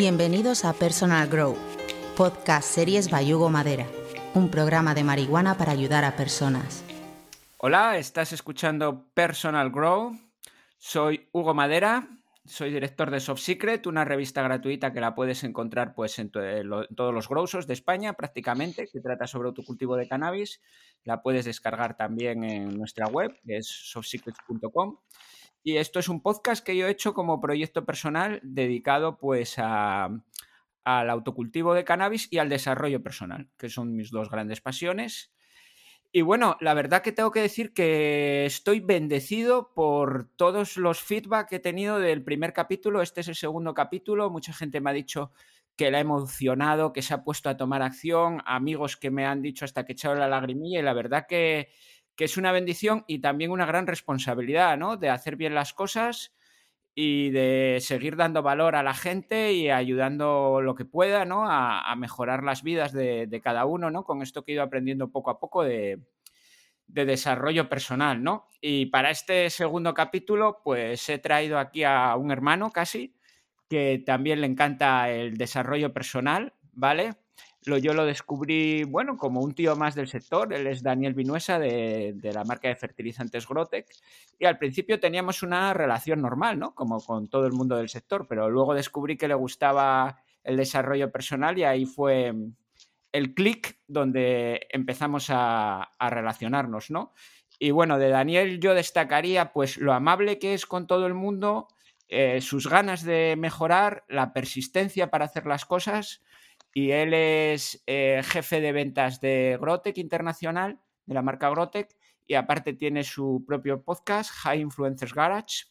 Bienvenidos a Personal Grow, podcast series Bayugo Madera, un programa de marihuana para ayudar a personas. Hola, estás escuchando Personal Grow. Soy Hugo Madera, soy director de Soft Secret, una revista gratuita que la puedes encontrar pues, en, todos los growsos de España prácticamente, que trata sobre autocultivo de cannabis. La puedes descargar también en nuestra web, que es softsecrets.com. Y esto es un podcast que yo he hecho como proyecto personal dedicado pues al autocultivo de cannabis y al desarrollo personal, que son mis dos grandes pasiones. Y bueno, la verdad que tengo que decir que estoy bendecido por todos los feedback que he tenido del primer capítulo. Este es el segundo capítulo. Mucha gente me ha dicho que la ha emocionado, que se ha puesto a tomar acción, amigos que me han dicho hasta que he echado la lagrimilla y la verdad que, que es una bendición y también una gran responsabilidad, ¿no? De hacer bien las cosas y de seguir dando valor a la gente y ayudando lo que pueda, ¿no? A, mejorar las vidas de, cada uno, ¿no? Con esto que he ido aprendiendo poco a poco de, de, desarrollo personal, ¿no? Y para este segundo capítulo, pues he traído aquí a un hermano casi, que también le encanta el desarrollo personal, ¿vale? Lo, yo lo descubrí, bueno, como un tío más del sector. Él es Daniel Vinuesa de, la marca de fertilizantes Grotec. Y al principio teníamos una relación normal, ¿no? Como con todo el mundo del sector. Pero luego descubrí que le gustaba el desarrollo personal y ahí fue el clic donde empezamos a, relacionarnos, ¿no? Y bueno, de Daniel yo destacaría pues lo amable que es con todo el mundo, eh, sus ganas de mejorar, la persistencia para hacer las cosas y él es eh, jefe de ventas de Grotec Internacional, de la marca Grotec, y aparte tiene su propio podcast, High Influencers Garage.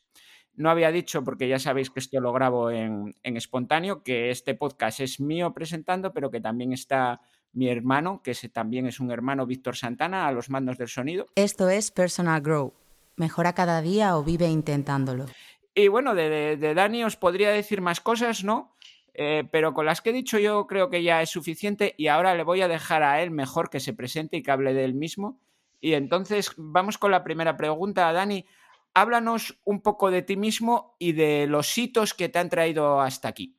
No había dicho, porque ya sabéis que esto lo grabo en, espontáneo, que este podcast es mío presentando, pero que también está mi hermano, que también es un hermano Víctor Santana, a los mandos del sonido. Esto es Personal Grow. Mejora cada día o vive intentándolo. Y bueno, de, de Dani os podría decir más cosas, ¿no? Eh, pero con las que he dicho yo creo que ya es suficiente y ahora le voy a dejar a él mejor que se presente y que hable de él mismo. Y entonces vamos con la primera pregunta, Dani. Háblanos un poco de ti mismo y de los hitos que te han traído hasta aquí.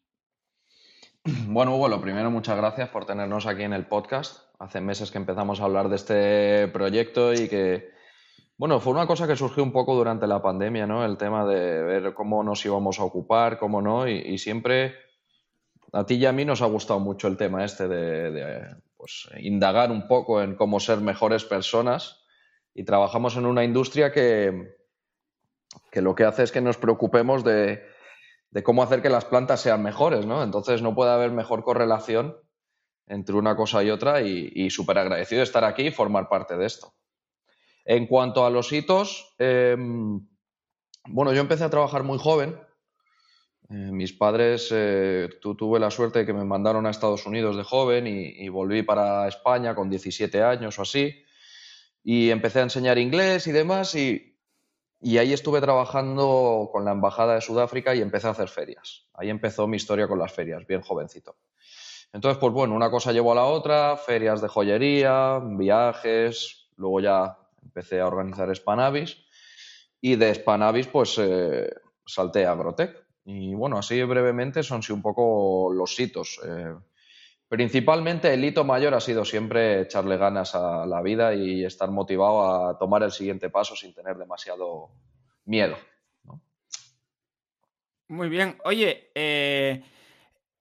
Bueno, Hugo, lo primero, muchas gracias por tenernos aquí en el podcast. Hace meses que empezamos a hablar de este proyecto y que, bueno, fue una cosa que surgió un poco durante la pandemia, ¿no? El tema de ver cómo nos íbamos a ocupar, cómo no, y siempre a ti y a mí nos ha gustado mucho el tema este de, pues, indagar un poco en cómo ser mejores personas y trabajamos en una industria que, que lo que hace es que nos preocupemos de, cómo hacer que las plantas sean mejores, ¿no? Entonces no puede haber mejor correlación entre una cosa y otra y, súper agradecido de estar aquí y formar parte de esto. En cuanto a los hitos, em, bueno, yo empecé a trabajar muy joven, eh, mis padres, eh, tuve la suerte de que me mandaron a Estados Unidos de joven y, volví para España con 17 años o así. Y empecé a enseñar inglés y demás y, ahí estuve trabajando con la Embajada de Sudáfrica y empecé a hacer ferias. Ahí empezó mi historia con las ferias, bien jovencito. Entonces, pues bueno, una cosa llevó a la otra, ferias de joyería, viajes, luego ya empecé a organizar Spanavis y de Spanavis pues eh, salté a Grotec y bueno, así brevemente son un poco los hitos. Eh, principalmente el hito mayor ha sido siempre echarle ganas a la vida y estar motivado a tomar el siguiente paso sin tener demasiado miedo. Muy bien. Oye, eh,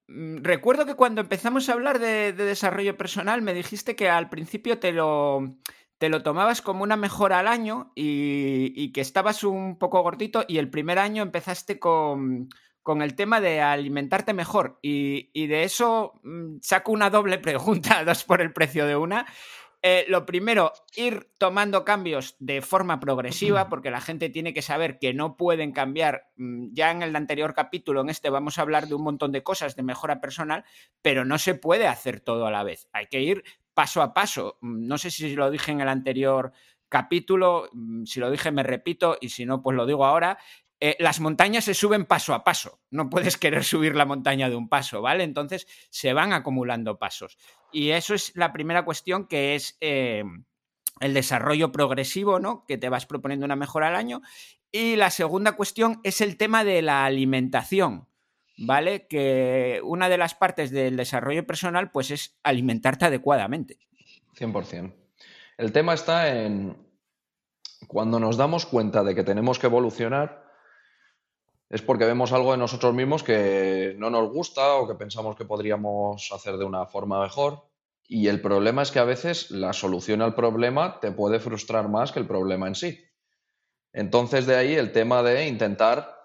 mm, recuerdo que cuando empezamos a hablar de, desarrollo personal me dijiste que al principio te lo, te lo tomabas como una mejora al año y, que estabas un poco gordito y el primer año empezaste con, el tema de alimentarte mejor y, de eso mm, saco una doble pregunta, dos por el precio de una. Eh, lo primero, ir tomando cambios de forma progresiva, porque la gente tiene que saber que no pueden cambiar. Mm, ya en el anterior capítulo, en este, vamos a hablar de un montón de cosas de mejora personal, pero no se puede hacer todo a la vez. Hay que ir paso a paso. Mm, no sé si lo dije en el anterior capítulo, mm, si lo dije me repito y si no, pues lo digo ahora. Eh, las montañas se suben paso a paso. No puedes querer subir la montaña de un paso, ¿vale? Entonces se van acumulando pasos. Y eso es la primera cuestión que es eh, el desarrollo progresivo, ¿no? Que te vas proponiendo una mejora al año. Y la segunda cuestión es el tema de la alimentación. ¿Vale? Que una de las partes del desarrollo personal, pues es alimentarte adecuadamente. 100%. El tema está en cuando nos damos cuenta de que tenemos que evolucionar, es porque vemos algo de nosotros mismos que no nos gusta o que pensamos que podríamos hacer de una forma mejor. Y el problema es que a veces la solución al problema te puede frustrar más que el problema en sí. Entonces de ahí el tema de intentar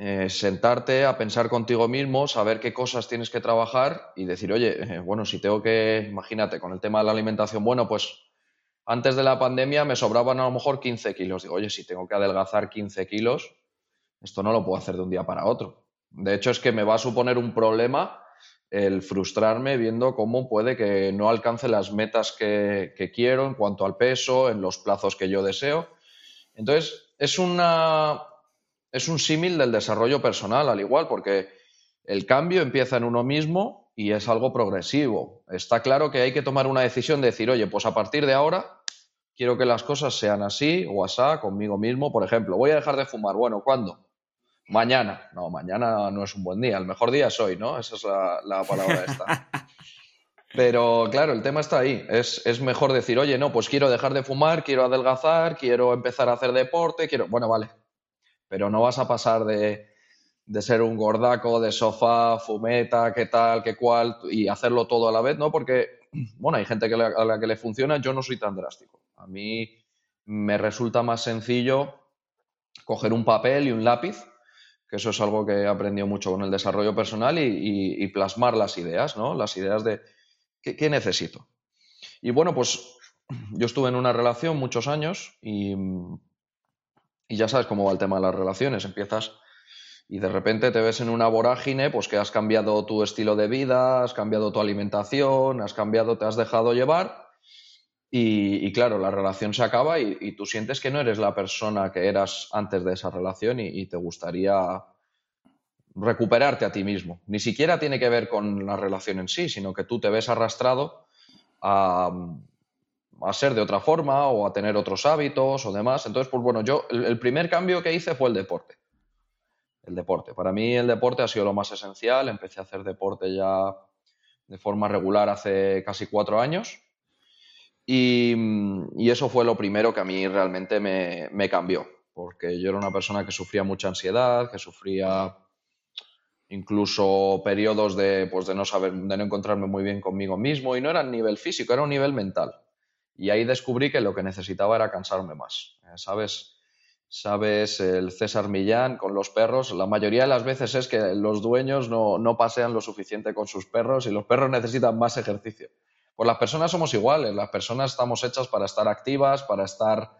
eh, sentarte a pensar contigo mismo, saber qué cosas tienes que trabajar y decir, oye, eh, bueno, si tengo que, imagínate, con el tema de la alimentación, bueno, pues antes de la pandemia me sobraban a lo mejor 15 kilos. Digo, oye, si tengo que adelgazar 15 kilos, esto no lo puedo hacer de un día para otro. De hecho, es que me va a suponer un problema el frustrarme viendo cómo puede que no alcance las metas que, que quiero en cuanto al peso, en los plazos que yo deseo. Entonces, es una, es un símil del desarrollo personal, al igual, porque el cambio empieza en uno mismo y es algo progresivo. Está claro que hay que tomar una decisión de decir, oye, pues a partir de ahora quiero que las cosas sean así o asá conmigo mismo. Por ejemplo, voy a dejar de fumar. Bueno, ¿cuándo? Mañana. No, mañana no es un buen día. El mejor día es hoy, ¿no? Esa es la, palabra esta. Pero claro, el tema está ahí. Es, es, mejor decir, oye, no, pues quiero dejar de fumar, quiero adelgazar, quiero empezar a hacer deporte, quiero. Bueno, vale, pero no vas a pasar de, ser un gordaco de sofá, fumeta, qué tal, qué cual, y hacerlo todo a la vez, ¿no? Porque, bueno, hay gente a la que le funciona, yo no soy tan drástico. A mí me resulta más sencillo coger un papel y un lápiz, que eso es algo que he aprendido mucho con el desarrollo personal, y, plasmar las ideas, ¿no? Las ideas de qué necesito. Y bueno, pues yo estuve en una relación muchos años y y ya sabes cómo va el tema de las relaciones. Empiezas y de repente te ves en una vorágine, pues que has cambiado tu estilo de vida, has cambiado tu alimentación, has cambiado, te has dejado llevar. Y, claro, la relación se acaba y, tú sientes que no eres la persona que eras antes de esa relación y, te gustaría recuperarte a ti mismo. Ni siquiera tiene que ver con la relación en sí, sino que tú te ves arrastrado a, a ser de otra forma o a tener otros hábitos o demás. Entonces, pues bueno, yo el, primer cambio que hice fue el deporte. El deporte. Para mí el deporte ha sido lo más esencial. Empecé a hacer deporte ya de forma regular hace casi cuatro años. Y, eso fue lo primero que a mí realmente me, me, cambió, porque yo era una persona que sufría mucha ansiedad, que sufría incluso periodos de, pues de no saber, de no encontrarme muy bien conmigo mismo, y no era a nivel físico, era un nivel mental. Y ahí descubrí que lo que necesitaba era cansarme más. Eh, ¿Sabes? Sabes, el César Millán con los perros, la mayoría de las veces es que los dueños no, no pasean lo suficiente con sus perros y los perros necesitan más ejercicio. Pues las personas somos iguales, las personas estamos hechas para estar activas, para estar,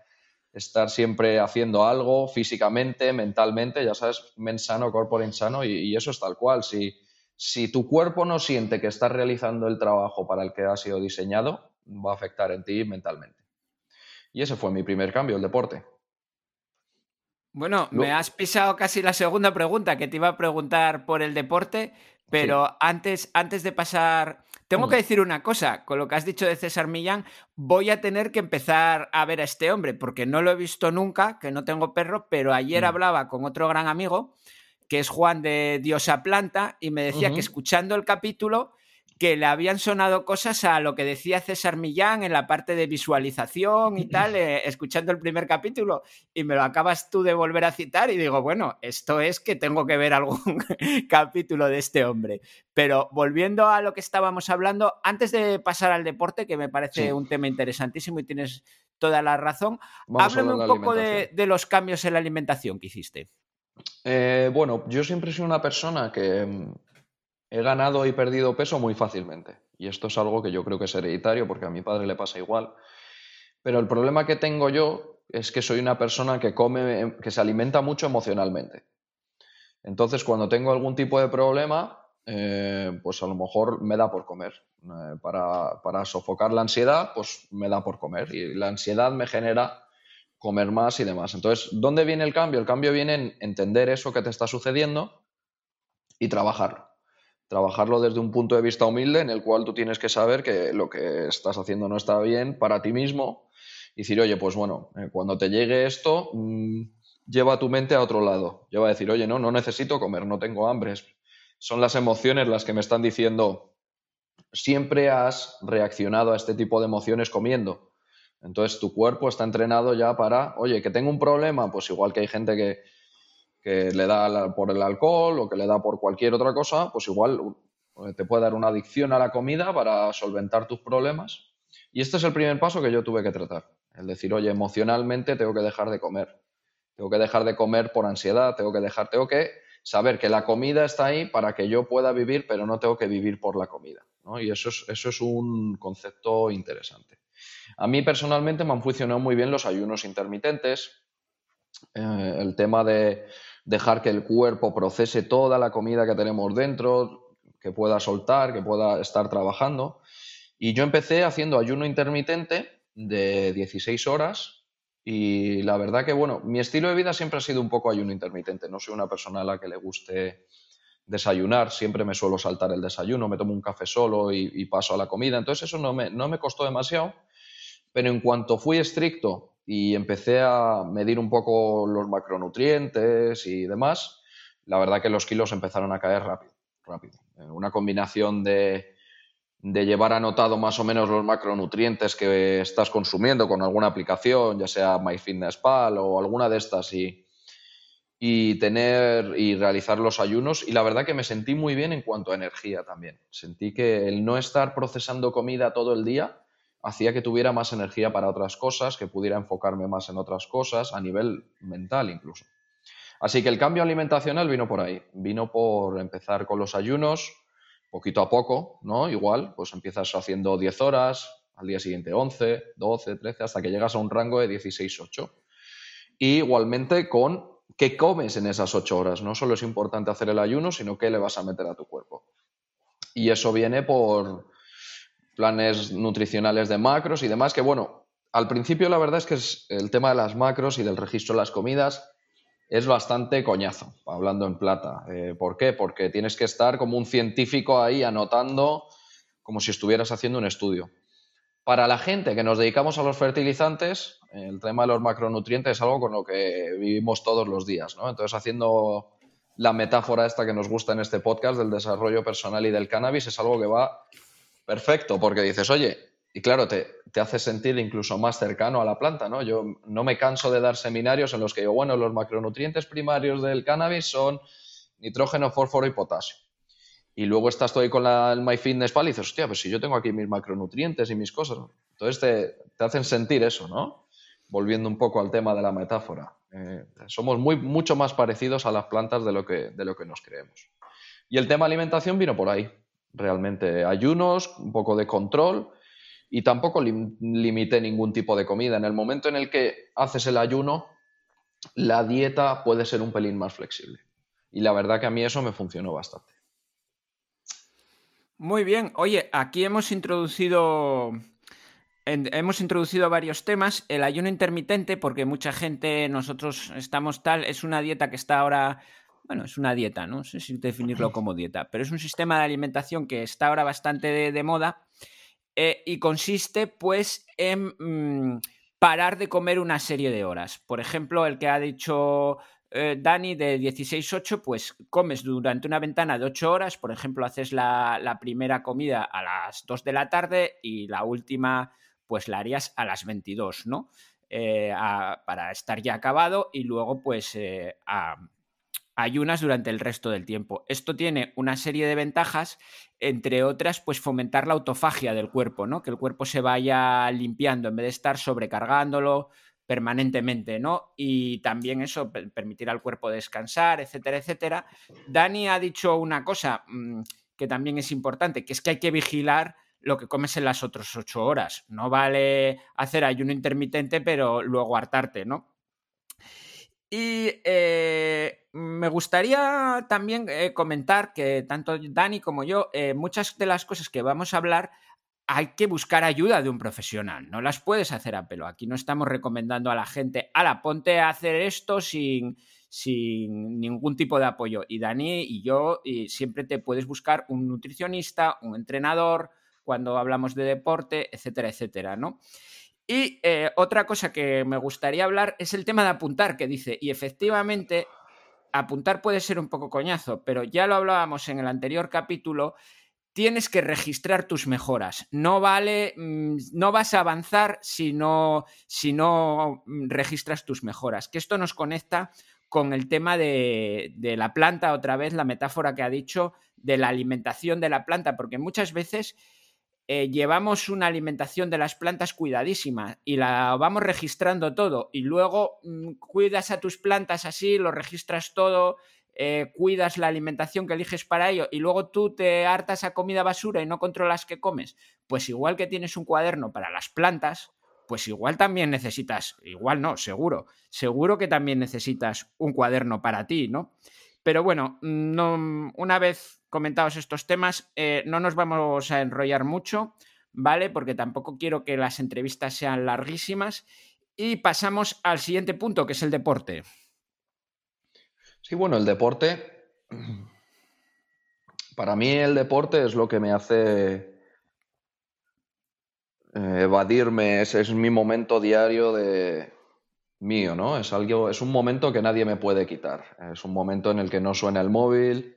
estar siempre haciendo algo físicamente, mentalmente, ya sabes, men sano, corpore insano, y, y eso es tal cual. Si, si tu cuerpo no siente que estás realizando el trabajo para el que ha sido diseñado, va a afectar en ti mentalmente. Y ese fue mi primer cambio, el deporte. Bueno, me has pisado casi la segunda pregunta que te iba a preguntar por el deporte, pero antes, antes de pasar, tengo que decir una cosa, con lo que has dicho de César Millán, voy a tener que empezar a ver a este hombre, porque no lo he visto nunca, que no tengo perro, pero ayer mm. hablaba con otro gran amigo, que es Juan de Diosa Planta, y me decía que escuchando el capítulo que le habían sonado cosas a lo que decía César Millán en la parte de visualización y tal, eh, escuchando el primer capítulo, y me lo acabas tú de volver a citar y digo, bueno, esto es que tengo que ver algún capítulo de este hombre. Pero volviendo a lo que estábamos hablando, antes de pasar al deporte, que me parece un tema interesantísimo y tienes toda la razón, háblame un poco de, los cambios en la alimentación que hiciste. Eh, bueno, yo siempre he sido una persona que mm, he ganado y perdido peso muy fácilmente. Y esto es algo que yo creo que es hereditario porque a mi padre le pasa igual. Pero el problema que tengo yo es que soy una persona que come, que se alimenta mucho emocionalmente. Entonces, cuando tengo algún tipo de problema, eh, pues a lo mejor me da por comer. Eh, para, para sofocar la ansiedad, pues me da por comer. Y la ansiedad me genera comer más y demás. Entonces, ¿dónde viene el cambio? El cambio viene en entender eso que te está sucediendo y trabajarlo trabajarlo desde un punto de vista humilde en el cual tú tienes que saber que lo que estás haciendo no está bien para ti mismo y decir, oye, pues bueno, eh, cuando te llegue esto, mm, lleva tu mente a otro lado. Lleva a decir, oye, no, no necesito comer, no tengo hambre. Son las emociones las que me están diciendo, siempre has reaccionado a este tipo de emociones comiendo. Entonces tu cuerpo está entrenado ya para, oye, que tengo un problema, pues igual que hay gente que, que le da por el alcohol o que le da por cualquier otra cosa, pues igual uh, te puede dar una adicción a la comida para solventar tus problemas. Y este es el primer paso que yo tuve que tratar. El decir, oye, emocionalmente tengo que dejar de comer. Tengo que dejar de comer por ansiedad, tengo que dejar, tengo que saber que la comida está ahí para que yo pueda vivir, pero no tengo que vivir por la comida. Y eso es, eso es un concepto interesante. A mí personalmente me han funcionado muy bien los ayunos intermitentes, eh, el tema de dejar que el cuerpo procese toda la comida que tenemos dentro, que pueda soltar, que pueda estar trabajando. Y yo empecé haciendo ayuno intermitente de 16 horas y la verdad que, bueno, mi estilo de vida siempre ha sido un poco ayuno intermitente. No soy una persona a la que le guste desayunar, siempre me suelo saltar el desayuno, me tomo un café solo y, paso a la comida. Entonces eso no me, no me costó demasiado, pero en cuanto fui estricto y empecé a medir un poco los macronutrientes y demás, la verdad que los kilos empezaron a caer rápido, rápido. Una combinación de, de llevar anotado más o menos los macronutrientes que estás consumiendo con alguna aplicación, ya sea MyFitnessPal o alguna de estas y y tener y realizar los ayunos y la verdad que me sentí muy bien en cuanto a energía también. Sentí que el no estar procesando comida todo el día hacía que tuviera más energía para otras cosas, que pudiera enfocarme más en otras cosas, a nivel mental incluso. Así que el cambio alimentacional vino por ahí, vino por empezar con los ayunos, poquito a poco, ¿no? Igual, pues empiezas haciendo 10 horas, al día siguiente 11, 12, 13, hasta que llegas a un rango de 16-8. Y igualmente con qué comes en esas ocho horas. No solo es importante hacer el ayuno, sino qué le vas a meter a tu cuerpo. Y eso viene por planes nutricionales de macros y demás, que bueno, al principio la verdad es que el tema de las macros y del registro de las comidas es bastante coñazo, hablando en plata. Eh, ¿Por qué? Porque tienes que estar como un científico ahí anotando como si estuvieras haciendo un estudio. Para la gente que nos dedicamos a los fertilizantes, el tema de los macronutrientes es algo con lo que vivimos todos los días, ¿no? Entonces, haciendo la metáfora esta que nos gusta en este podcast del desarrollo personal y del cannabis, es algo que va perfecto, porque dices, oye, y claro, te, te hace sentir incluso más cercano a la planta, ¿no? Yo no me canso de dar seminarios en los que digo, bueno, los macronutrientes primarios del cannabis son nitrógeno, fósforo y potasio y luego estás todo ahí con la, el MyFitnessPal y dices, hostia, pues si yo tengo aquí mis macronutrientes y mis cosas. Entonces te, hacen sentir eso, ¿no? Volviendo un poco al tema de la metáfora. Eh, somos muy, mucho más parecidos a las plantas de lo, que, de lo que nos creemos. Y el tema alimentación vino por ahí, realmente. Ayunos, un poco de control y tampoco limité ningún tipo de comida. En el momento en el que haces el ayuno, la dieta puede ser un pelín más flexible. Y la verdad que a mí eso me funcionó bastante. Muy bien. Oye, aquí hemos introducido. hemos introducido varios temas. El ayuno intermitente, porque mucha gente, nosotros estamos tal, es una dieta que está ahora. Bueno, es una dieta, no sé si definirlo como dieta, pero es un sistema de alimentación que está ahora bastante de, moda eh, y consiste, pues, en mm, parar de comer una serie de horas. Por ejemplo, el que ha dicho eh, Dani, de 16-8, pues comes durante una ventana de 8 horas, por ejemplo, haces la, primera comida a las 2 de la tarde y la última, pues la harías a las 22, ¿no? Eh, para estar ya acabado y luego, pues, eh, ayunas durante el resto del tiempo. Esto tiene una serie de ventajas, entre otras, pues fomentar la autofagia del cuerpo, ¿no? Que el cuerpo se vaya limpiando en vez de estar sobrecargándolo, permanentemente, ¿no? Y también eso, permitir al cuerpo descansar, etcétera, etcétera. Dani ha dicho una cosa mm, que también es importante, que es que hay que vigilar lo que comes en las otras ocho horas. No vale hacer ayuno intermitente, pero luego hartarte, ¿no? Y eh, me gustaría también eh, comentar que tanto Dani como yo, eh, muchas de las cosas que vamos a hablar hay que buscar ayuda de un profesional, no las puedes hacer a pelo. Aquí no estamos recomendando a la gente, ala, ponte a hacer esto sin, sin ningún tipo de apoyo. Y Dani y yo y siempre te puedes buscar un nutricionista, un entrenador, cuando hablamos de deporte, etcétera, etcétera, ¿no? Y eh, otra cosa que me gustaría hablar es el tema de apuntar, que dice, y efectivamente, apuntar puede ser un poco coñazo, pero ya lo hablábamos en el anterior capítulo, tienes que registrar tus mejoras. No vale, mm, no vas a avanzar si no, si no mm, registras tus mejoras. Que esto nos conecta con el tema de, de, la planta, otra vez, la metáfora que ha dicho de la alimentación de la planta, porque muchas veces eh, llevamos una alimentación de las plantas cuidadísima y la vamos registrando todo y luego mm, cuidas a tus plantas así, lo registras todo, eh, cuidas la alimentación que eliges para ello y luego tú te hartas a comida basura y no controlas qué comes, pues igual que tienes un cuaderno para las plantas, pues igual también necesitas, igual no, seguro, seguro que también necesitas un cuaderno para ti, ¿no? Pero bueno, no, una vez comentados estos temas, eh, no nos vamos a enrollar mucho, ¿vale? Porque tampoco quiero que las entrevistas sean larguísimas. Y pasamos al siguiente punto, que es el deporte. Sí, bueno, el deporte. Para mí el deporte es lo que me hace eh, evadirme, ese es mi momento diario de, mío, ¿no? Es algo, es un momento que nadie me puede quitar. Es un momento en el que no suena el móvil,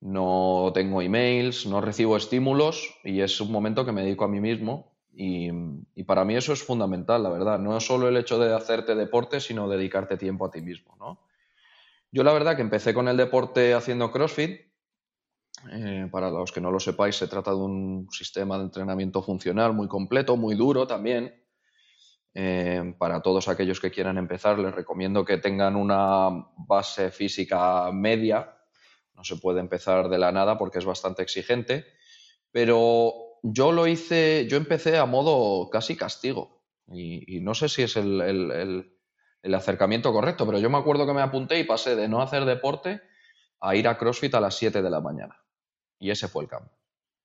no tengo emails, no recibo estímulos y es un momento que me dedico a mí mismo y, para mí eso es fundamental, la verdad. No solo el hecho de hacerte deporte, sino dedicarte tiempo a ti mismo, ¿no? Yo la verdad que empecé con el deporte haciendo CrossFit. Eh, para los que no lo sepáis, se trata de un sistema de entrenamiento funcional muy completo, muy duro también, eh, para todos aquellos que quieran empezar, les recomiendo que tengan una base física media. No se puede empezar de la nada porque es bastante exigente. Pero yo lo hice, yo empecé a modo casi castigo. Y, no sé si es el, el, acercamiento correcto, pero yo me acuerdo que me apunté y pasé de no hacer deporte a ir a CrossFit a las 7 de la mañana. Y ese fue el cambio.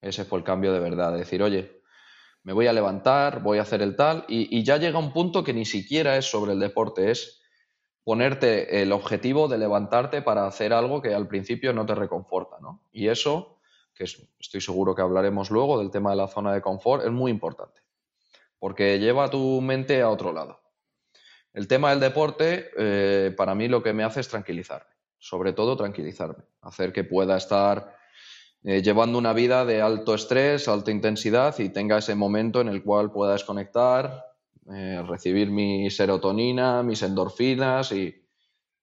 Ese fue el cambio de verdad. De decir, oye, me voy a levantar, voy a hacer el tal, y, ya llega un punto que ni siquiera es sobre el deporte, es ponerte el objetivo de levantarte para hacer algo que al principio no te reconforta, ¿no? Y eso, que estoy seguro que hablaremos luego del tema de la zona de confort, es muy importante, porque lleva tu mente a otro lado. El tema del deporte, eh, para mí lo que me hace es tranquilizarme, sobre todo tranquilizarme, hacer que pueda estar eh, llevando una vida de alto estrés, alta intensidad y tenga ese momento en el cual pueda desconectar, eh, recibir mi serotonina, mis endorfinas y,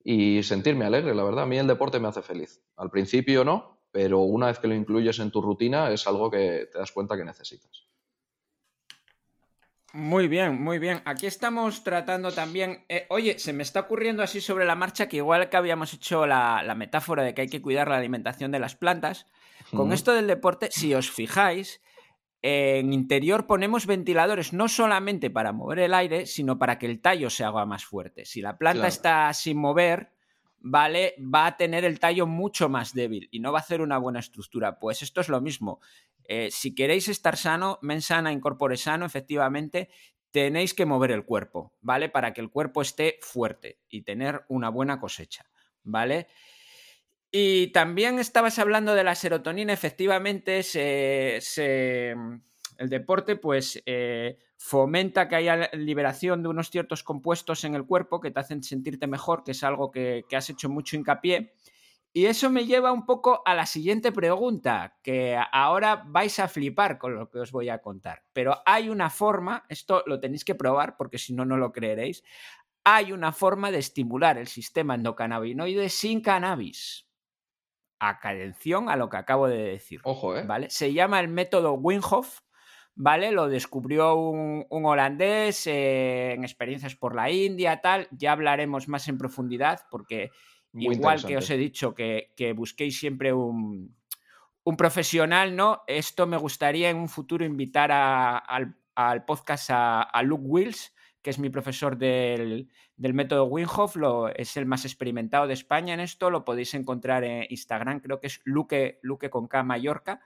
y sentirme alegre. La verdad, a mí el deporte me hace feliz. Al principio no, pero una vez que lo incluyes en tu rutina es algo que te das cuenta que necesitas. Muy bien, muy bien. Aquí estamos tratando también. Eh, oye, se me está ocurriendo así sobre la marcha que igual que habíamos hecho la, la metáfora de que hay que cuidar la alimentación de las plantas, con esto del deporte, si os fijáis, en interior ponemos ventiladores no solamente para mover el aire, sino para que el tallo se haga más fuerte. Si la planta está sin mover, ¿vale? Va a tener el tallo mucho más débil y no va a hacer una buena estructura. Pues esto es lo mismo. Eh, si queréis estar sano, mensana, incorpore sano, efectivamente, tenéis que mover el cuerpo, ¿vale? Para que el cuerpo esté fuerte y tener una buena cosecha, ¿vale? Y también estabas hablando de la serotonina, efectivamente, el deporte pues eh, fomenta que haya liberación de unos ciertos compuestos en el cuerpo que te hacen sentirte mejor, que es algo que, has hecho mucho hincapié. Y eso me lleva un poco a la siguiente pregunta, que ahora vais a flipar con lo que os voy a contar. Pero hay una forma, esto lo tenéis que probar porque si no, no lo creeréis, hay una forma de estimular el sistema endocannabinoide sin cannabis atención a lo que acabo de decir. Ojo, ¿eh? ¿Vale? Se llama el método Winhoff, ¿vale? Lo descubrió un, holandés eh, en experiencias por la India, tal. Ya hablaremos más en profundidad, porque igual que os he dicho que, busquéis siempre un, profesional, ¿no? Esto me gustaría en un futuro invitar al, podcast a, a Luke Wills, que es mi profesor del, método Winhoff, lo, es el más experimentado de España en esto, lo podéis encontrar en Instagram, creo que es Luque, Luque con K Mallorca,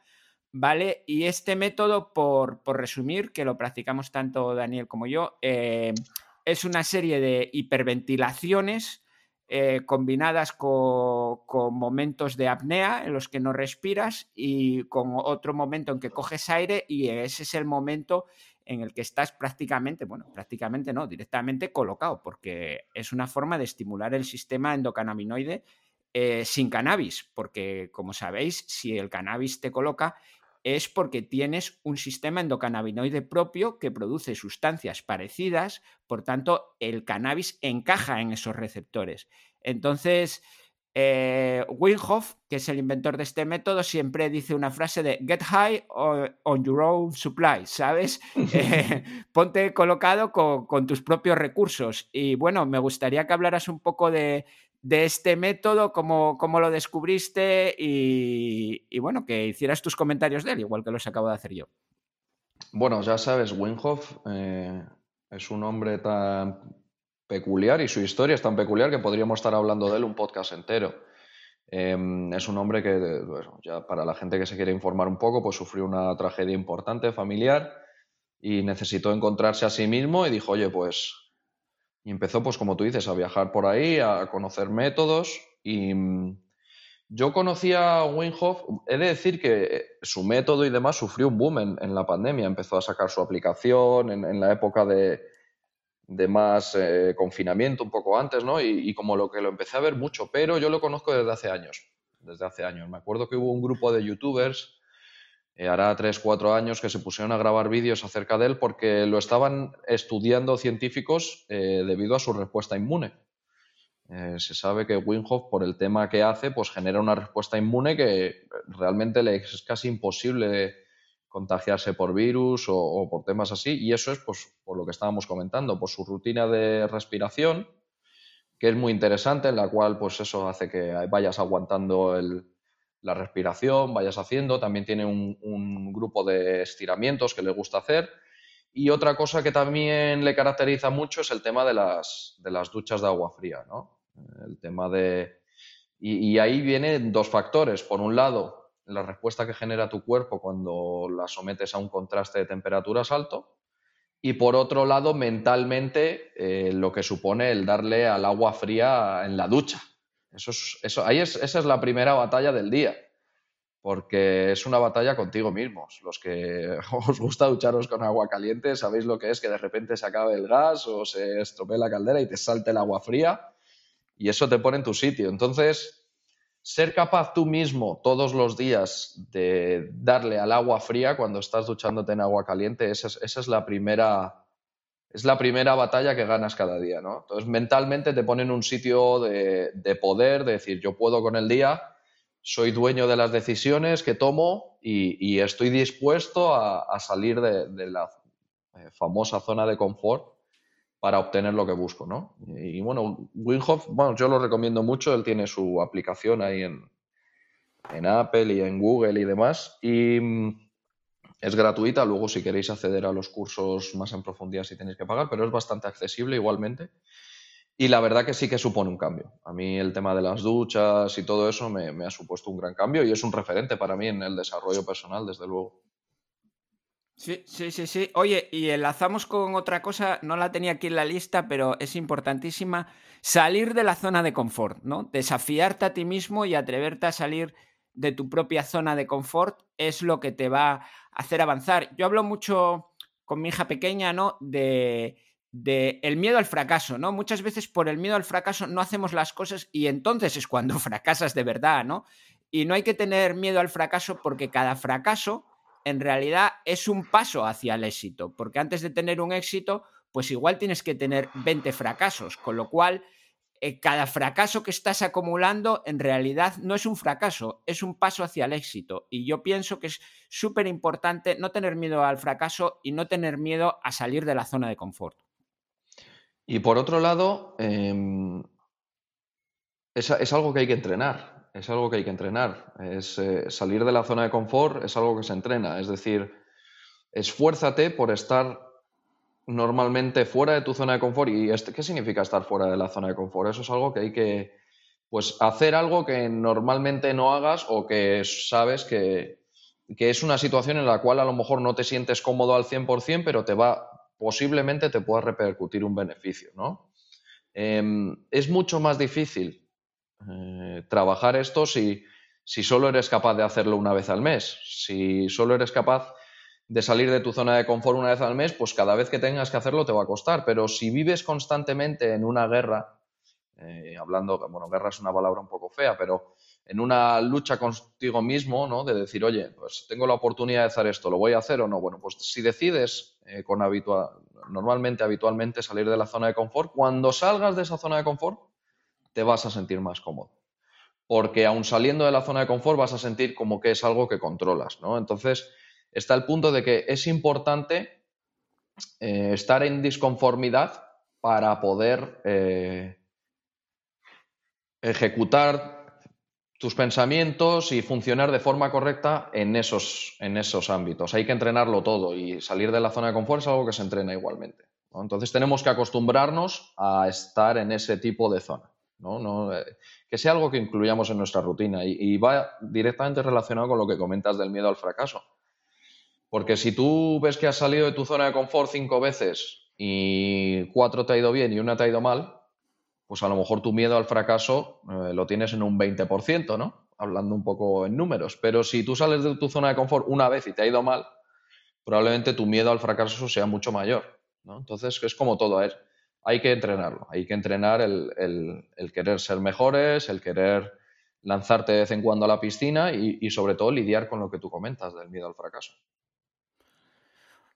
¿vale? Y este método, por, resumir, que lo practicamos tanto Daniel como yo, eh, es una serie de hiperventilaciones eh, combinadas con, con, momentos de apnea en los que no respiras y con otro momento en que coges aire y ese es el momento en el que estás prácticamente, bueno, prácticamente no, directamente colocado, porque es una forma de estimular el sistema endocannabinoide eh, sin cannabis, porque como sabéis, si el cannabis te coloca es porque tienes un sistema endocannabinoide propio que produce sustancias parecidas, por tanto, el cannabis encaja en esos receptores. Entonces, eh, que es el inventor de este método, siempre dice una frase de get high on your own supply, ¿sabes? Eh, ponte colocado con, tus propios recursos. Y bueno, me gustaría que hablaras un poco de, este método, cómo, cómo lo descubriste y, bueno, que hicieras tus comentarios de él, igual que los acabo de hacer yo. Bueno, ya sabes, Winhoff eh, es un hombre tan peculiar y su historia es tan peculiar que podríamos estar hablando de él un podcast entero. Em, es un hombre que, bueno, ya para la gente que se quiere informar un poco, pues sufrió una tragedia importante familiar y necesitó encontrarse a sí mismo y dijo, oye, pues, y empezó, pues como tú dices, a viajar por ahí, a conocer métodos y mm, yo conocía a Winhoff, he de decir que su método y demás sufrió un boom en, la pandemia, empezó a sacar su aplicación en la época de, de más eh, confinamiento un poco antes, ¿no? Y, como lo que lo empecé a ver mucho, pero yo lo conozco desde hace años, desde hace años. Me acuerdo que hubo un grupo de youtubers, eh, hará tres, cuatro años, que se pusieron a grabar vídeos acerca de él porque lo estaban estudiando científicos eh, debido a su respuesta inmune. se sabe que Winhoff, por el tema que hace, pues genera una respuesta inmune que realmente le es casi imposible contagiarse por virus o, por temas así. Y eso es pues, por lo que estábamos comentando, por su rutina de respiración, que es muy interesante, en la cual pues eso hace que vayas aguantando la respiración, vayas haciendo. También tiene un, grupo de estiramientos que le gusta hacer. Y otra cosa que también le caracteriza mucho es el tema de las, duchas de agua fría, ¿no? El tema de... Y ahí vienen dos factores. Por un lado, la respuesta que genera tu cuerpo cuando la sometes a un contraste de temperaturas alto. Y por otro lado, mentalmente, eh, lo que supone el darle al agua fría en la ducha. Eso es, eso, ahí es, esa es la primera batalla del día, porque es una batalla contigo mismos. Los que os gusta ducharos con agua caliente, sabéis lo que es que de repente se acabe el gas o se estropee la caldera y te salte el agua fría, y eso te pone en tu sitio. Entonces, ser capaz tú mismo todos los días de darle al agua fría cuando estás duchándote en agua caliente, esa es, la primera es la primera batalla que ganas cada día, ¿no? Entonces mentalmente te ponen un sitio de, poder, de decir yo puedo con el día, soy dueño de las decisiones que tomo y, estoy dispuesto a, salir de, la eh, famosa zona de confort para obtener lo que busco, ¿no? Y, bueno, Winhoff, bueno, yo lo recomiendo mucho, él tiene su aplicación ahí en, en Apple y en Google y demás, y mm, es gratuita, luego si queréis acceder a los cursos más en profundidad sí tenéis que pagar, pero es bastante accesible igualmente. Y la verdad que sí que supone un cambio. A mí el tema de las duchas y todo eso me ha supuesto un gran cambio y es un referente para mí en el desarrollo personal, desde luego. Sí, sí, sí, sí. Oye, y enlazamos con otra cosa, no la tenía aquí en la lista, pero es importantísima, salir de la zona de confort, ¿no? Desafiarte a ti mismo y atreverte a salir de tu propia zona de confort es lo que te va a hacer avanzar. Yo hablo mucho con mi hija pequeña, ¿no? De, de el miedo al fracaso, ¿no? Muchas veces por el miedo al fracaso no hacemos las cosas y entonces es cuando fracasas de verdad, ¿no? Y no hay que tener miedo al fracaso porque cada fracaso en realidad es un paso hacia el éxito, porque antes de tener un éxito, pues igual tienes que tener 20 fracasos, con lo cual eh, cada fracaso que estás acumulando en realidad no es un fracaso, es un paso hacia el éxito. Y yo pienso que es súper importante no tener miedo al fracaso y no tener miedo a salir de la zona de confort. Y por otro lado, em, es algo que hay que entrenar es algo que hay que entrenar. Es, eh, salir de la zona de confort es algo que se entrena. Es decir, esfuérzate por estar normalmente fuera de tu zona de confort. ¿Y este, qué significa estar fuera de la zona de confort? Eso es algo que hay que pues, hacer algo que normalmente no hagas o que sabes que, es una situación en la cual a lo mejor no te sientes cómodo al 100%, pero te va, posiblemente te pueda repercutir un beneficio. ¿no? Em, es mucho más difícil eh, trabajar esto si, si solo eres capaz de hacerlo una vez al mes, si solo eres capaz de salir de tu zona de confort una vez al mes, pues cada vez que tengas que hacerlo te va a costar. Pero si vives constantemente en una guerra, eh, hablando, bueno, guerra es una palabra un poco fea, pero en una lucha contigo mismo, ¿no? De decir, oye, pues tengo la oportunidad de hacer esto, ¿lo voy a hacer o no? Bueno, pues si decides eh, con habitual, normalmente, habitualmente salir de la zona de confort, cuando salgas de esa zona de confort, te vas a sentir más cómodo. Porque aún saliendo de la zona de confort vas a sentir como que es algo que controlas, ¿no? Entonces, está el punto de que es importante eh, estar en disconformidad para poder eh, ejecutar tus pensamientos y funcionar de forma correcta en esos, en esos ámbitos. Hay que entrenarlo todo y salir de la zona de confort es algo que se entrena igualmente. Entonces tenemos que acostumbrarnos a estar en ese tipo de zona. Eh, que sea algo que incluyamos en nuestra rutina y va directamente relacionado con lo que comentas del miedo al fracaso. Porque si tú ves que has salido de tu zona de confort cinco veces y cuatro te ha ido bien y una te ha ido mal, pues a lo mejor tu miedo al fracaso eh, lo tienes en un 20%, ¿no? Hablando un poco en números. Pero si tú sales de tu zona de confort una vez y te ha ido mal, probablemente tu miedo al fracaso sea mucho mayor. ¿no? Entonces es como todo, es, hay que entrenarlo, hay que entrenar el, querer ser mejores, el querer lanzarte de vez en cuando a la piscina y, y sobre todo lidiar con lo que tú comentas del miedo al fracaso.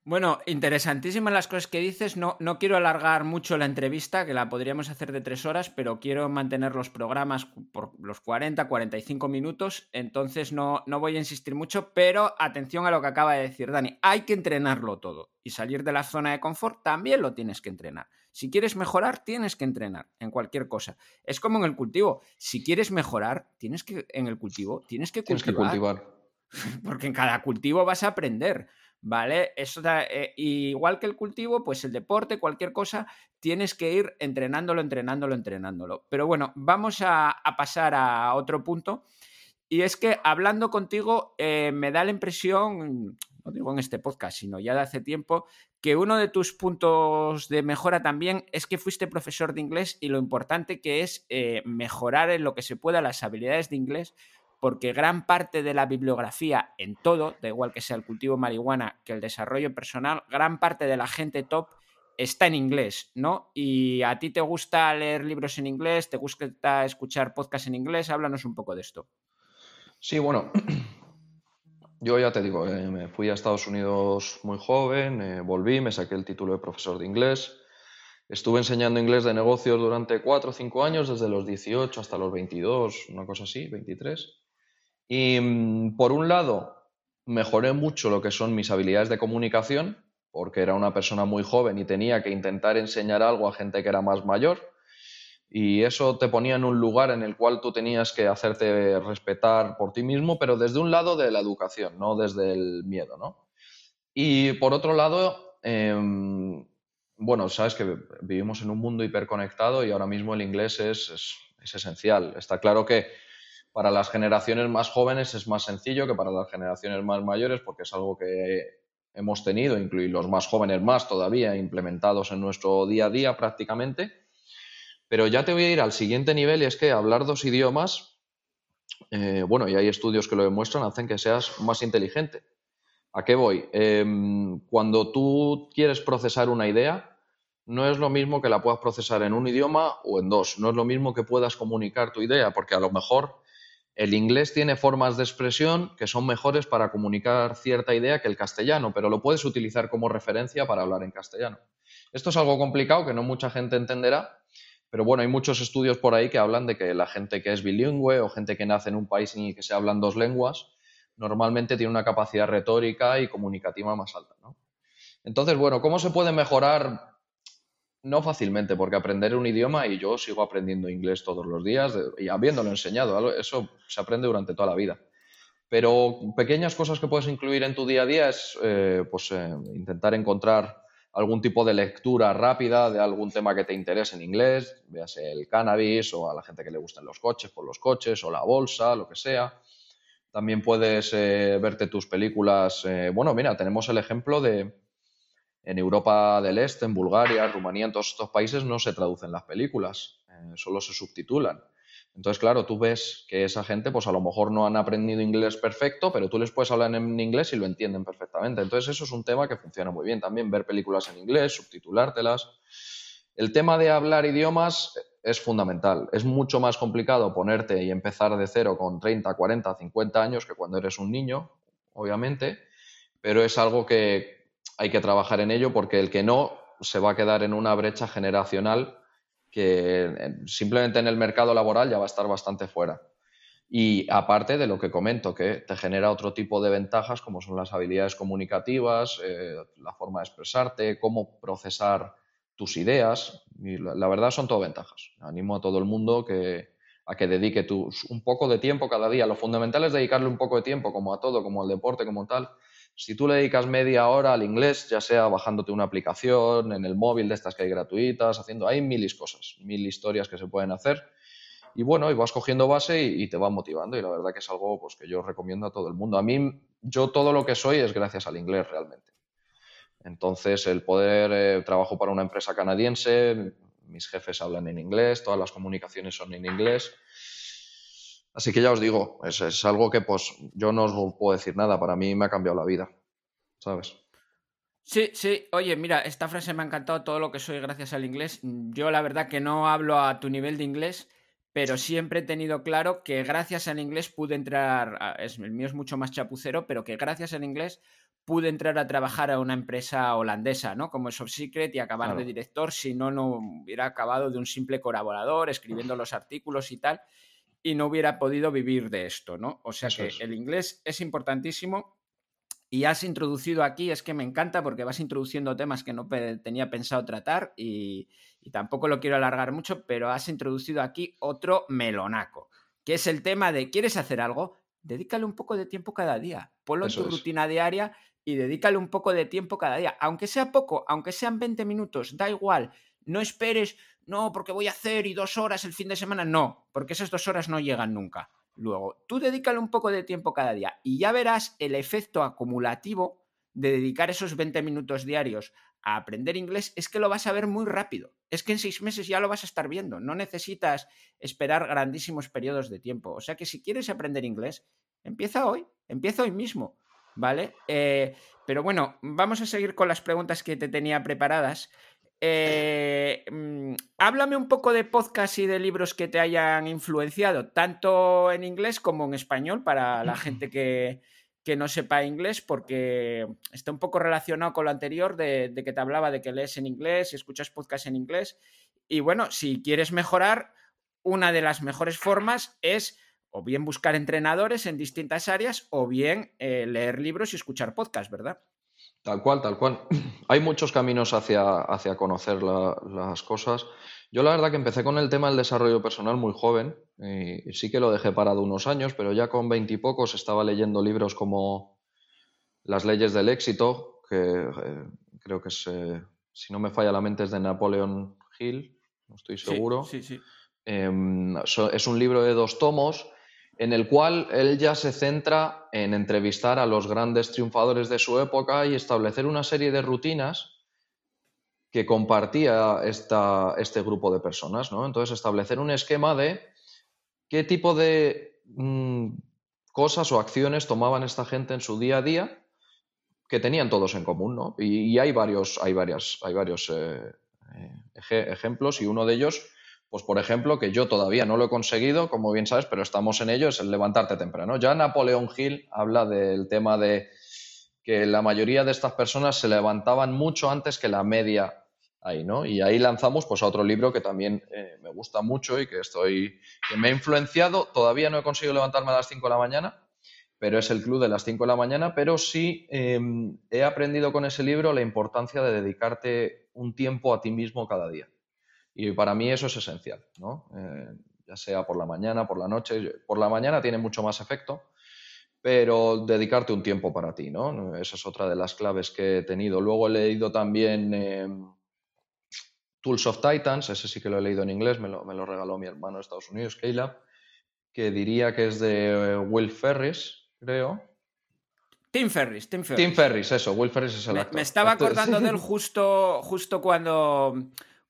Bueno, interesantísimas las cosas que dices. No, no quiero alargar mucho la entrevista, que la podríamos hacer de tres horas, pero quiero mantener los programas por los 40, 45 minutos. Entonces no, no voy a insistir mucho, pero atención a lo que acaba de decir Dani. Hay que entrenarlo todo. Y salir de la zona de confort también lo tienes que entrenar. Si quieres mejorar, tienes que entrenar en cualquier cosa. Es como en el cultivo. Si quieres mejorar, tienes que, en el cultivo, tienes que cultivar. Tienes que cultivar. Porque en cada cultivo vas a aprender. ¿vale? Eso eh, igual que el cultivo, pues el deporte, cualquier cosa, tienes que ir entrenándolo, entrenándolo, entrenándolo. Pero bueno, vamos a, pasar a otro punto. Y es que hablando contigo, eh, me da la impresión, no digo en este podcast, sino ya de hace tiempo, que uno de tus puntos de mejora también es que fuiste profesor de inglés y lo importante que es eh, mejorar en lo que se pueda las habilidades de inglés, porque gran parte de la bibliografía en todo, da igual que sea el cultivo de marihuana que el desarrollo personal, gran parte de la gente top está en inglés, ¿no? Y a ti te gusta leer libros en inglés, te gusta escuchar podcasts en inglés, háblanos un poco de esto. Sí, bueno, yo ya te digo, eh, me fui a Estados Unidos muy joven, eh, volví, me saqué el título de profesor de inglés. Estuve enseñando inglés de negocios durante cuatro o cinco años, desde los 18 hasta los 22, una cosa así, 23. Y mm, por un lado, mejoré mucho lo que son mis habilidades de comunicación, porque era una persona muy joven y tenía que intentar enseñar algo a gente que era más mayor. Y eso te ponía en un lugar en el cual tú tenías que hacerte respetar por ti mismo, pero desde un lado de la educación, no desde el miedo, ¿no? Y por otro lado, em, bueno, sabes que vivimos en un mundo hiperconectado y ahora mismo el inglés es, es esencial. Está claro que para las generaciones más jóvenes es más sencillo que para las generaciones más mayores porque es algo que hemos tenido, incluir los más jóvenes más todavía, implementados en nuestro día a día prácticamente. Pero ya te voy a ir al siguiente nivel y es que hablar dos idiomas, eh, bueno, y hay estudios que lo demuestran, hacen que seas más inteligente. ¿A qué voy? Em, cuando tú quieres procesar una idea, no es lo mismo que la puedas procesar en un idioma o en dos. No es lo mismo que puedas comunicar tu idea, porque a lo mejor el inglés tiene formas de expresión que son mejores para comunicar cierta idea que el castellano, pero lo puedes utilizar como referencia para hablar en castellano. Esto es algo complicado que no mucha gente entenderá, pero bueno, hay muchos estudios por ahí que hablan de que la gente que es bilingüe o gente que nace en un país en el que se hablan dos lenguas, normalmente tiene una capacidad retórica y comunicativa más alta. Entonces, bueno, ¿cómo se puede mejorar no fácilmente, porque aprender un idioma, y yo sigo aprendiendo inglés todos los días, y habiéndolo enseñado, eso se aprende durante toda la vida. Pero pequeñas cosas que puedes incluir en tu día a día es eh, pues, eh, intentar encontrar algún tipo de lectura rápida de algún tema que te interese en inglés, veas el cannabis o a la gente que le gustan los coches por los coches o la bolsa, lo que sea. También puedes eh, verte tus películas. bueno, mira, tenemos el ejemplo de, en Europa del Este, en Bulgaria, Rumanía, en todos estos países no se traducen las películas, eh, solo se subtitulan. Entonces, claro, tú ves que esa gente, pues a lo mejor no han aprendido inglés perfecto, pero tú les puedes hablar en inglés y lo entienden perfectamente. Entonces, eso es un tema que funciona muy bien. También ver películas en inglés, subtitulártelas. El tema de hablar idiomas es fundamental. Es mucho más complicado ponerte y empezar de cero con 30, 40, 50 años que cuando eres un niño, obviamente, pero es algo que hay que trabajar en ello porque el que no se va a quedar en una brecha generacional que eh, simplemente en el mercado laboral ya va a estar bastante fuera. Y aparte de lo que comento, que te genera otro tipo de ventajas como son las habilidades comunicativas, eh, la forma de expresarte, cómo procesar tus ideas. La, verdad son todo ventajas. Animo a todo el mundo que, a que dedique un poco de tiempo cada día. Lo fundamental es dedicarle un poco de tiempo, como a todo, como al deporte, como tal, si tú le dedicas media hora al inglés, ya sea bajándote una aplicación en el móvil de estas que hay gratuitas, haciendo, hay mil cosas, mil historias que se pueden hacer. Y bueno, y vas cogiendo base y, te va motivando. Y la verdad que es algo pues, que yo recomiendo a todo el mundo. A mí, yo todo lo que soy es gracias al inglés realmente. Entonces, el poder, eh, trabajo para una empresa canadiense, mis jefes hablan en inglés, todas las comunicaciones son en inglés. Así que ya os digo, es, es, algo que pues yo no os puedo decir nada, para mí me ha cambiado la vida, ¿sabes? Sí, sí, oye, mira, esta frase me ha encantado todo lo que soy gracias al inglés. Yo la verdad que no hablo a tu nivel de inglés, pero siempre he tenido claro que gracias al inglés pude entrar, es, el mío es mucho más chapucero, pero que gracias al inglés pude entrar a trabajar a una empresa holandesa, ¿no? Como es Secret y acabar de director, si no, no hubiera acabado de un simple colaborador, escribiendo los artículos y tal y no hubiera podido vivir de esto, ¿no? O sea que el inglés es importantísimo y has introducido aquí, es que me encanta porque vas introduciendo temas que no tenía pensado tratar y, tampoco lo quiero alargar mucho, pero has introducido aquí otro melonaco, que es el tema de, ¿quieres hacer algo? Dedícale un poco de tiempo cada día, ponlo en tu rutina diaria y dedícale un poco de tiempo cada día, aunque sea poco, aunque sean 20 minutos, da igual, no esperes, no, porque voy a hacer y dos horas el fin de semana. No, porque esas dos horas no llegan nunca. Luego, tú dedícale un poco de tiempo cada día y ya verás el efecto acumulativo de dedicar esos 20 minutos diarios a aprender inglés, es que lo vas a ver muy rápido. Es que en seis meses ya lo vas a estar viendo. No necesitas esperar grandísimos periodos de tiempo. O sea que si quieres aprender inglés, empieza hoy, empieza hoy mismo. ¿Vale? Eh, pero bueno, vamos a seguir con las preguntas que te tenía preparadas. Eh, mm, háblame un poco de podcast y de libros que te hayan influenciado, tanto en inglés como en español, para la gente que, no sepa inglés, porque está un poco relacionado con lo anterior de, que te hablaba de que lees en inglés y escuchas podcast en inglés. Y bueno, si quieres mejorar, una de las mejores formas es o bien buscar entrenadores en distintas áreas o bien eh, leer libros y escuchar podcast, ¿verdad? Tal cual, tal cual. Hay muchos caminos hacia, hacia conocer las cosas. Yo la verdad que empecé con el tema del desarrollo personal muy joven y sí que lo dejé parado unos años, pero ya con veintipocos estaba leyendo libros como Las leyes del éxito, que eh, creo que es, eh, si no me falla la mente, es de Napoleon Hill, no estoy seguro. Sí, sí, em, es un libro de dos tomos en el cual él ya se centra en entrevistar a los grandes triunfadores de su época y establecer una serie de rutinas que compartía esta, este grupo de personas. ¿no? Entonces, establecer un esquema de qué tipo de mm, cosas o acciones tomaban esta gente en su día a día que tenían todos en común. ¿no? Y, hay varios, hay varias, hay varios eh, eh, ejemplos y uno de ellos pues por ejemplo, que yo todavía no lo he conseguido, como bien sabes, pero estamos en ello, es el levantarte temprano. Ya Napoleón Hill habla del tema de que la mayoría de estas personas se levantaban mucho antes que la media ahí, ¿no? Y ahí lanzamos pues a otro libro que también eh, me gusta mucho y que estoy que me ha influenciado. Todavía no he conseguido levantarme a las 5 de la mañana, pero es el club de las 5 de la mañana, pero sí em, he aprendido con ese libro la importancia de dedicarte un tiempo a ti mismo cada día. Y para mí eso es esencial, ¿no? Eh, ya sea por la mañana, por la noche. Por la mañana tiene mucho más efecto, pero dedicarte un tiempo para ti, ¿no? Esa es otra de las claves que he tenido. Luego he leído también em, Tools of Titans, ese sí que lo he leído en inglés, me lo, me lo regaló mi hermano de Estados Unidos, Caleb, que diría que es de Will Ferris, creo. Tim Ferris, Tim Ferris. Tim Ferris, eso, Will Ferris es el me, actor. Me estaba acordando de él justo, justo cuando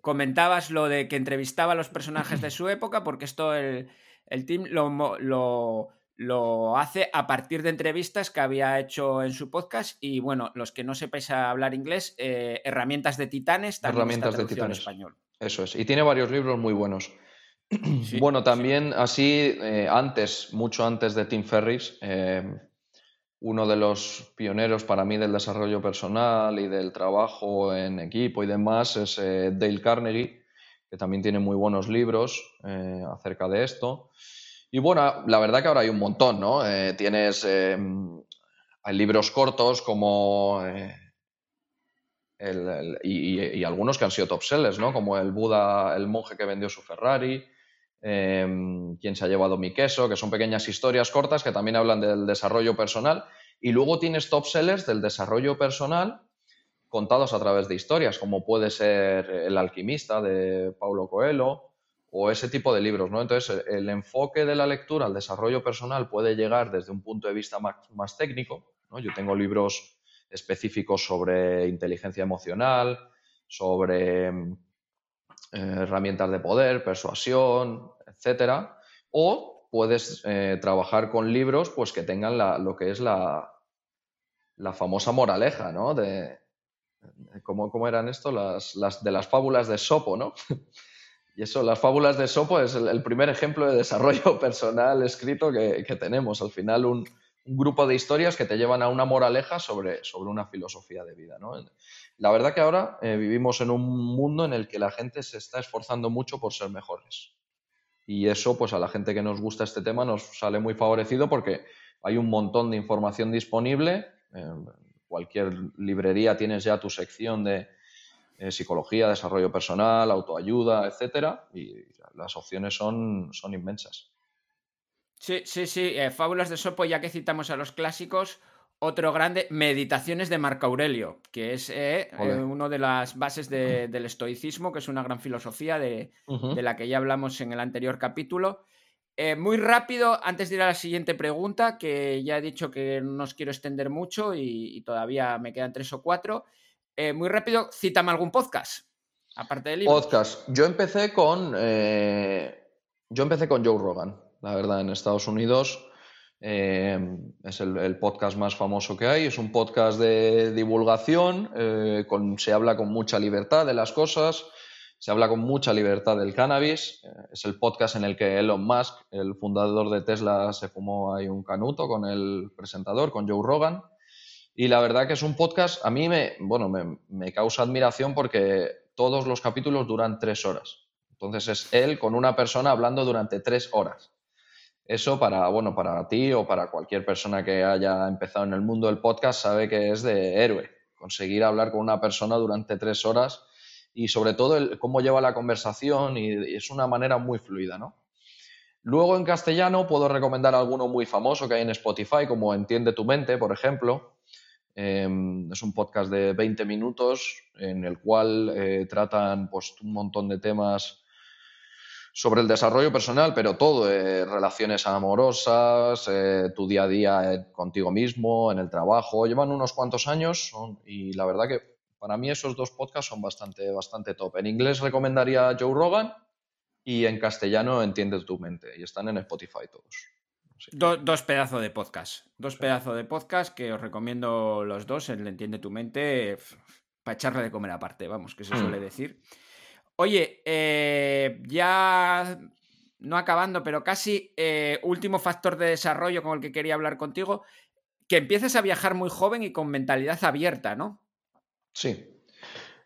comentabas lo de que entrevistaba a los personajes de su época, porque esto el, el team lo, lo, lo, hace a partir de entrevistas que había hecho en su podcast y bueno, los que no sepáis hablar inglés, eh, herramientas de titanes, también herramientas de titanes. español. Eso es, y tiene varios libros muy buenos. bueno, también así, eh, antes, mucho antes de Tim Ferris, eh, uno de los pioneros para mí del desarrollo personal y del trabajo en equipo y demás es Dale Carnegie, que también tiene muy buenos libros acerca de esto. Y bueno, la verdad que ahora hay un montón, ¿no? Eh, tienes em, hay libros cortos como... Eh, y, algunos que han sido top sellers, ¿no? Como el Buda, el monje que vendió su Ferrari, eh, Quién se ha llevado mi queso, que son pequeñas historias cortas que también hablan del desarrollo personal. Y luego tienes top sellers del desarrollo personal contados a través de historias, como puede ser El alquimista de Paulo Coelho, o ese tipo de libros, ¿no? Entonces, el enfoque de la lectura al desarrollo personal puede llegar desde un punto de vista más, técnico, ¿no? Yo tengo libros específicos sobre inteligencia emocional, sobre herramientas de poder, persuasión, etcétera, o puedes eh, trabajar con libros pues, que tengan lo que es la, la famosa moraleja, ¿no? De, ¿cómo, eran esto? Las, las, de las fábulas de Sopo, ¿no? Y eso, las fábulas de Sopo es el, primer ejemplo de desarrollo personal escrito que, tenemos. Al final, un, grupo de historias que te llevan a una moraleja sobre, sobre una filosofía de vida. La verdad que ahora eh, vivimos en un mundo en el que la gente se está esforzando mucho por ser mejores. Y eso, pues a la gente que nos gusta este tema nos sale muy favorecido porque hay un montón de información disponible. En cualquier librería tienes ya tu sección de, eh, psicología, desarrollo personal, autoayuda, etcétera, y las opciones son, son inmensas. Sí, sí, sí. Eh, Fábulas de Sopo, ya que citamos a los clásicos, otro grande, Meditaciones de Marco Aurelio, que es eh, una de las bases del estoicismo, que es una gran filosofía de, la que ya hablamos en el anterior capítulo. muy rápido, antes de ir a la siguiente pregunta, que ya he dicho que no os quiero extender mucho y todavía me quedan tres o cuatro. Eh, muy rápido, cítame algún podcast, aparte del libro. Podcast. Yo empecé con. Eh, yo empecé con Joe Rogan, la verdad, en Estados Unidos. Eh, es el, podcast más famoso que hay. Es un podcast de divulgación. Con, se habla con mucha libertad de las cosas. Se habla con mucha libertad del cannabis. es el podcast en el que Elon Musk, el fundador de Tesla, se fumó ahí un canuto con el presentador, con Joe Rogan. Y la verdad que es un podcast, a mí me, bueno, me, causa admiración porque todos los capítulos duran tres horas. Entonces es él con una persona hablando durante tres horas. Eso para, bueno, para ti o para cualquier persona que haya empezado en el mundo del podcast sabe que es de héroe. Conseguir hablar con una persona durante tres horas y sobre todo el, cómo lleva la conversación y, es una manera muy fluida, ¿no? Luego en castellano puedo recomendar alguno muy famoso que hay en Spotify, como Entiende tu mente, por ejemplo, Em, es un podcast de 20 minutos en el cual eh, tratan pues, un montón de temas sobre el desarrollo personal, pero todo, eh, relaciones amorosas, eh, tu día a día contigo mismo, en el trabajo. Llevan unos cuantos años y la verdad que para mí esos dos podcasts son bastante, bastante top. En inglés recomendaría Joe Rogan y en castellano Entiende tu mente y están en Spotify todos dos pedazos de podcast. Dos pedazos de podcast que os recomiendo los dos. El Entiende tu mente. Para echarle de comer aparte, vamos, que se suele mm. Oye, eh, ya no acabando, pero casi eh, último factor de desarrollo con el que quería hablar contigo, que empieces a viajar muy joven y con mentalidad abierta, ¿no? Sí.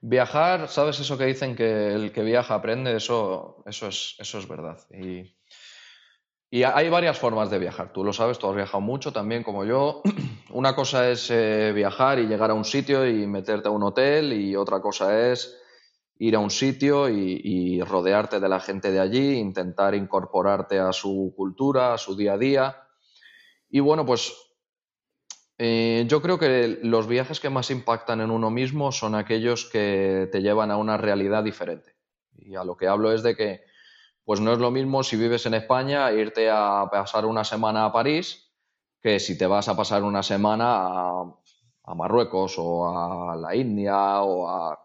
Viajar, ¿sabes eso que dicen que el que viaja aprende? Eso, eso, es, eso es verdad. Y y hay varias formas de viajar, tú lo sabes, tú has viajado mucho también como yo. Una cosa es eh, viajar y llegar a un sitio y meterte a un hotel y otra cosa es ir a un sitio y, rodearte de la gente de allí, intentar incorporarte a su cultura, a su día a día. Y bueno, pues eh, yo creo que los viajes que más impactan en uno mismo son aquellos que te llevan a una realidad diferente. Y a lo que hablo es de que pues no es lo mismo si vives en España irte a pasar una semana a París que si te vas a pasar una semana a, Marruecos o a la India o a...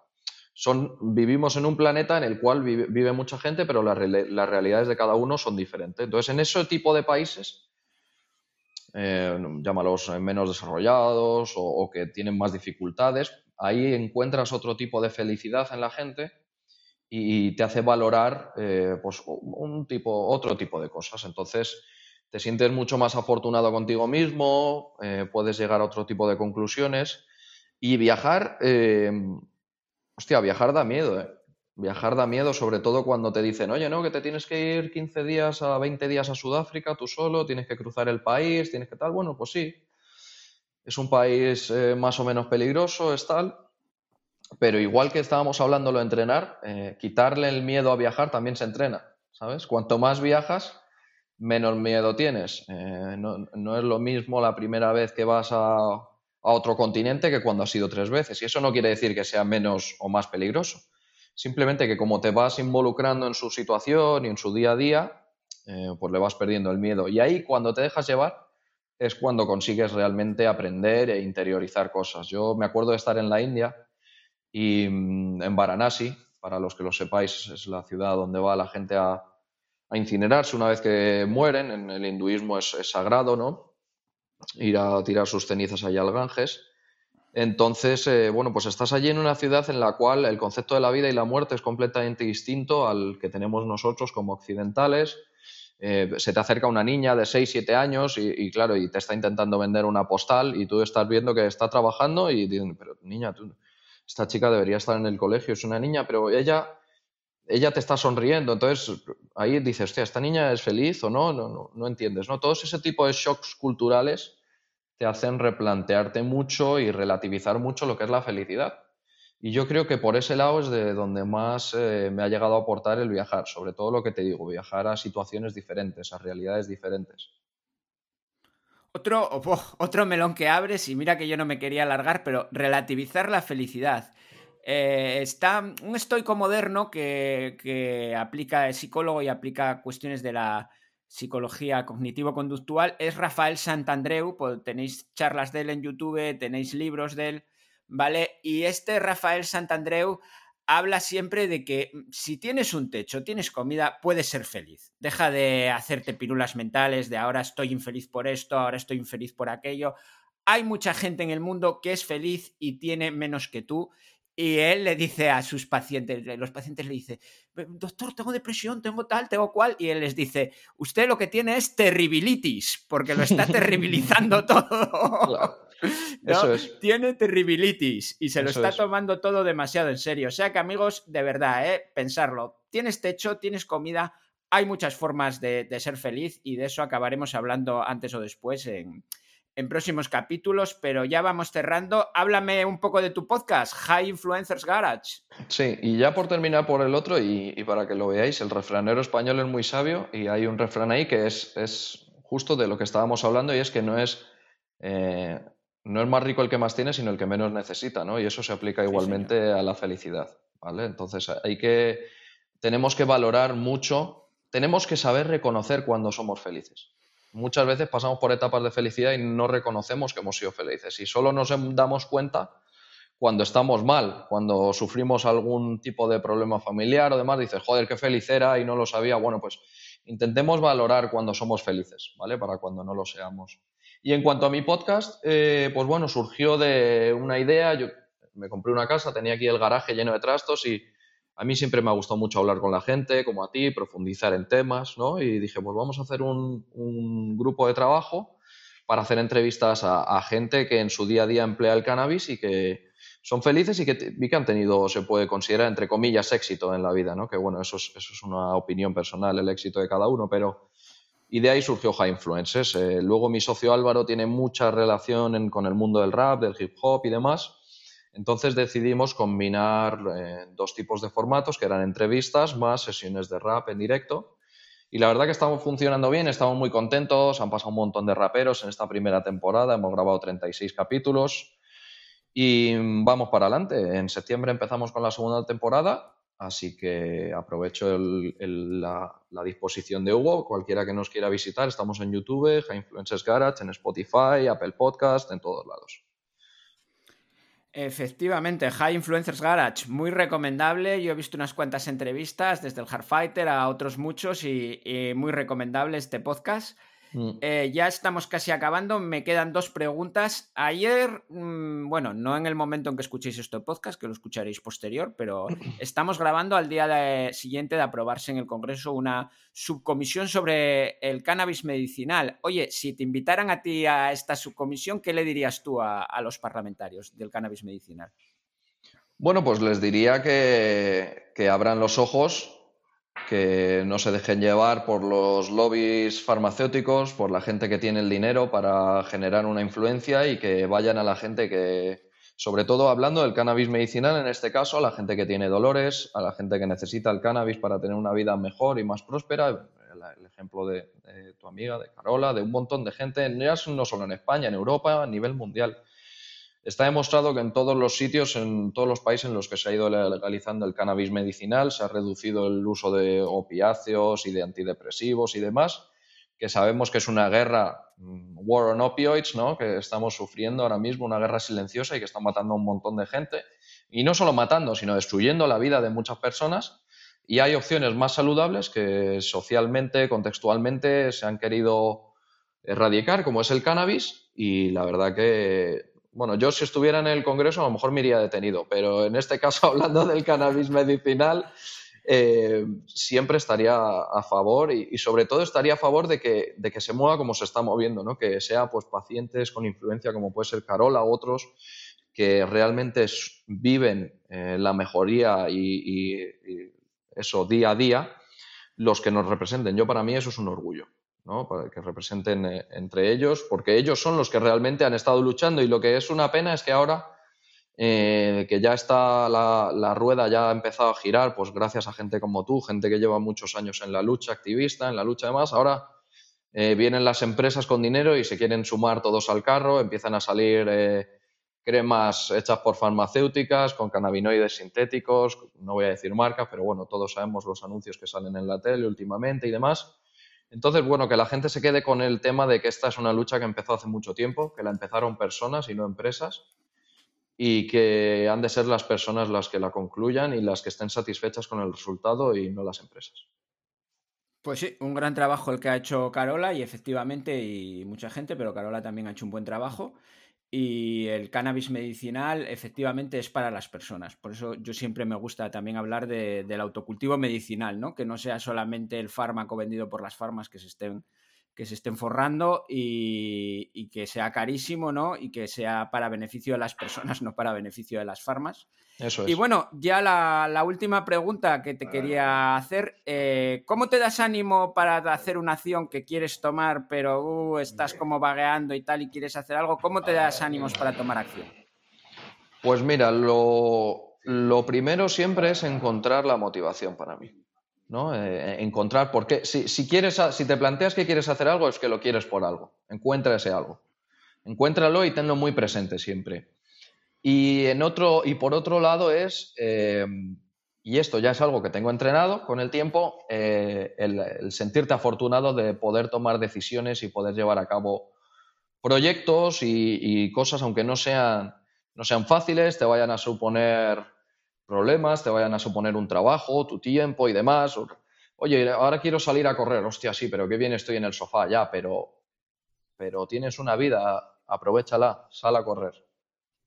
son, vivimos en un planeta en el cual vive, mucha gente, pero las, realidades de cada uno son diferentes. Entonces, en ese tipo de países, eh, llámalos menos desarrollados o, que tienen más dificultades, ahí encuentras otro tipo de felicidad en la gente y te hace valorar eh, pues, un tipo, otro tipo de cosas. Entonces, te sientes mucho más afortunado contigo mismo, eh, puedes llegar a otro tipo de conclusiones y viajar, eh, hostia, viajar da miedo, ¿eh? Viajar da miedo, sobre todo cuando te dicen, oye, no, que te tienes que ir 15 días a 20 días a Sudáfrica tú solo, tienes que cruzar el país, tienes que tal. Bueno, pues sí, es un país eh, más o menos peligroso, es tal. Pero igual que estábamos hablando de entrenar, quitarle el miedo a viajar también se entrena, ¿sabes? Cuanto más viajas, menos miedo tienes. no, es lo mismo la primera vez que vas a, a otro continente que cuando has ido tres veces. Y eso no quiere decir que sea menos o más peligroso. Simplemente que como te vas involucrando en su situación y en su día a día, eh, pues le vas perdiendo el miedo. Y ahí cuando te dejas llevar es cuando consigues realmente aprender e interiorizar cosas. Yo me acuerdo de estar en la India y mm, en Varanasi, para los que lo sepáis, es la ciudad donde va la gente a, incinerarse una vez que mueren. En el hinduismo es, es sagrado, ¿no? Ir a tirar sus cenizas allá al Ganges. Entonces, eh, bueno, pues estás allí en una ciudad en la cual el concepto de la vida y la muerte es completamente distinto al que tenemos nosotros como occidentales. Eh, se te acerca una niña de 6, 7 años y, claro, y te está intentando vender una postal y tú estás viendo que está trabajando y dicen, pero niña, esta chica debería estar en el colegio, es una niña, pero ella, ella te está sonriendo. Entonces, ahí dices, hostia, ¿esta niña es feliz o no? No, no, no entiendes, ¿no? Todos ese tipo de shocks culturales te hacen replantearte mucho y relativizar mucho lo que es la felicidad. Y yo creo que por ese lado es de donde más eh, me ha llegado a aportar el viajar, sobre todo lo que te digo, viajar a situaciones diferentes, a realidades diferentes. Otro, otro melón que abres, y mira que yo no me quería alargar, pero relativizar la felicidad. Eh, está un estoico moderno que, que aplica, es psicólogo y aplica cuestiones de la, psicología cognitivo-conductual es Rafael Santandreu, pues tenéis charlas de él en YouTube, tenéis libros de él, ¿vale? Y este Rafael Santandreu habla siempre de que mm, si tienes un techo, tienes comida, puedes ser feliz. Deja de hacerte pirulas mentales de ahora estoy infeliz por esto, ahora estoy infeliz por aquello. Hay mucha gente en el mundo que es feliz y tiene menos que tú y él le dice a sus pacientes, los pacientes le dice, doctor, tengo depresión, tengo tal, tengo cual, y él les dice, usted lo que tiene es terribilitis, porque lo está terribilizando todo. Eso es. Tiene terribilitis y se lo está tomando todo demasiado en serio. O sea que amigos, de verdad, ¿eh? pensarlo. Tienes techo, tienes comida, hay muchas formas de ser feliz y de eso acabaremos hablando antes o después en, en próximos capítulos, pero ya vamos cerrando. Háblame un poco de tu podcast, High Influencers Garage. Sí, y ya por terminar por el otro, y, para que lo veáis, el refranero español es muy sabio y hay un refrán ahí que es, es justo de lo que estábamos hablando y es que no es, eh, no es más rico el que más tiene, sino el que menos necesita, ¿no? Y eso se aplica igualmente a la felicidad, ¿vale? Entonces hay que, tenemos que valorar mucho, tenemos que saber reconocer cuando somos felices muchas veces pasamos por etapas de felicidad y no reconocemos que hemos sido felices. Y solo nos damos cuenta cuando estamos mal, cuando sufrimos algún tipo de problema familiar o demás, dices, joder, qué feliz era y no lo sabía. Bueno, pues intentemos valorar cuando somos felices, ¿vale? Para cuando no lo seamos. Y en cuanto a mi podcast, eh, pues bueno, surgió de una idea. Yo me compré una casa, tenía aquí el garaje lleno de trastos y a mí siempre me ha gustado mucho hablar con la gente, como a ti, profundizar en temas, ¿no? Y dije, pues vamos a hacer un, grupo de trabajo para hacer entrevistas a, gente que en su día a día emplea el cannabis y que son felices y que vi que han tenido, se puede considerar, entre comillas, éxito en la vida, ¿no? Que bueno, eso es, eso es una opinión personal, el éxito de cada uno, pero... Y de ahí surgió High Influences. Eh, luego mi socio Álvaro tiene mucha relación con el mundo del rap, del hip hop y demás. Entonces decidimos combinar eh, dos tipos de formatos, que eran entrevistas más sesiones de rap en directo. Y la verdad que estamos funcionando bien, estamos muy contentos, han pasado un montón de raperos en esta primera temporada, hemos grabado 36 capítulos y vamos para adelante. En septiembre empezamos con la segunda temporada, así que aprovecho la, disposición de Hugo, cualquiera que nos quiera visitar, estamos en YouTube, High Influences Garage, en Spotify, Apple Podcast, en todos lados. Efectivamente, High Influencers Garage, muy recomendable. Yo he visto unas cuantas entrevistas, desde el Hardfighter a otros muchos, y, y muy recomendable este podcast. Mm. Eh, ya estamos casi acabando. Me quedan dos preguntas. Ayer, mm, bueno, no en el momento en que escuchéis este podcast, que lo escucharéis posterior, pero estamos grabando al día siguiente de aprobarse en el Congreso una subcomisión sobre el cannabis medicinal. Oye, si te invitaran a ti a esta subcomisión, ¿qué le dirías tú a, los parlamentarios del cannabis medicinal? Bueno, pues les diría que, que abran los ojos que no se dejen llevar por los lobbies farmacéuticos, por la gente que tiene el dinero para generar una influencia y que vayan a la gente que, sobre todo hablando del cannabis medicinal, en este caso, a la gente que tiene dolores, a la gente que necesita el cannabis para tener una vida mejor y más próspera. El, ejemplo de, tu amiga, de Carola, de un montón de gente, no solo en España, en Europa, a nivel mundial. Está demostrado que en todos los sitios, en todos los países en los que se ha ido legalizando el cannabis medicinal, se ha reducido el uso de opiáceos y de antidepresivos y demás, que sabemos que es una guerra, mm, war on opioids, ¿no? que estamos sufriendo ahora mismo, una guerra silenciosa y que está matando a un montón de gente. Y no solo matando, sino destruyendo la vida de muchas personas. Y hay opciones más saludables que socialmente, contextualmente, se han querido erradicar, como es el cannabis. Y la verdad que bueno, yo si estuviera en el Congreso a lo mejor me iría detenido, pero en este caso, hablando del cannabis medicinal, eh, siempre estaría a favor y, sobre todo estaría a favor de que, de que se mueva como se está moviendo, ¿no? que sea pues, pacientes con influencia como puede ser Carola u otros que realmente viven eh, la mejoría y eso día a día, los que nos representen. Yo para mí eso es un orgullo. Para que representen eh, entre ellos, porque ellos son los que realmente han estado luchando y lo que es una pena es que ahora eh, que ya está la, rueda, ya ha empezado a girar, pues gracias a gente como tú, gente que lleva muchos años en la lucha activista, en la lucha demás, ahora eh, vienen las empresas con dinero y se quieren sumar todos al carro, empiezan a salir cremas hechas por farmacéuticas, con cannabinoides sintéticos, no voy a decir marcas, pero bueno, todos sabemos los anuncios que salen en la tele últimamente y demás. Entonces, bueno, que la gente se quede con el tema de que esta es una lucha que empezó hace mucho tiempo, que la empezaron personas y no empresas, y que han de ser las personas las que la concluyan y las que estén satisfechas con el resultado y no las empresas. Pues sí, un gran trabajo el que ha hecho Carola y efectivamente, y mucha gente, pero Carola también ha hecho un buen trabajo. Y el cannabis medicinal efectivamente es para las personas. Por eso yo siempre me gusta también hablar del autocultivo medicinal, ¿no? Que no sea solamente el fármaco vendido por las farmas que se estén, que se estén forrando y, y que sea carísimo, ¿no? Y que sea para beneficio de las personas, no para beneficio de las farmas. Y bueno, ya la, última pregunta que te quería hacer, eh, ¿cómo te das ánimo para hacer una acción que quieres tomar, pero uh, estás como vagueando y tal y quieres hacer algo? ¿Cómo te das ánimos para tomar acción? Pues mira, lo, primero siempre es encontrar la motivación para mí. ¿No? Eh, encontrar por qué. Si, si, quieres, si te planteas que quieres hacer algo, es que lo quieres por algo. Encuentra ese algo. Encuéntralo y tenlo muy presente siempre. Y, en otro, y por otro lado es, eh, y esto ya es algo que tengo entrenado con el tiempo, eh, el, sentirte afortunado de poder tomar decisiones y poder llevar a cabo proyectos y, cosas, aunque no sean, no sean fáciles, te vayan a suponer problemas, te vayan a suponer un trabajo, tu tiempo y demás. Oye, ahora quiero salir a correr, hostia, sí, pero qué bien estoy en el sofá, ya, pero, pero tienes una vida, aprovechala, sal a correr.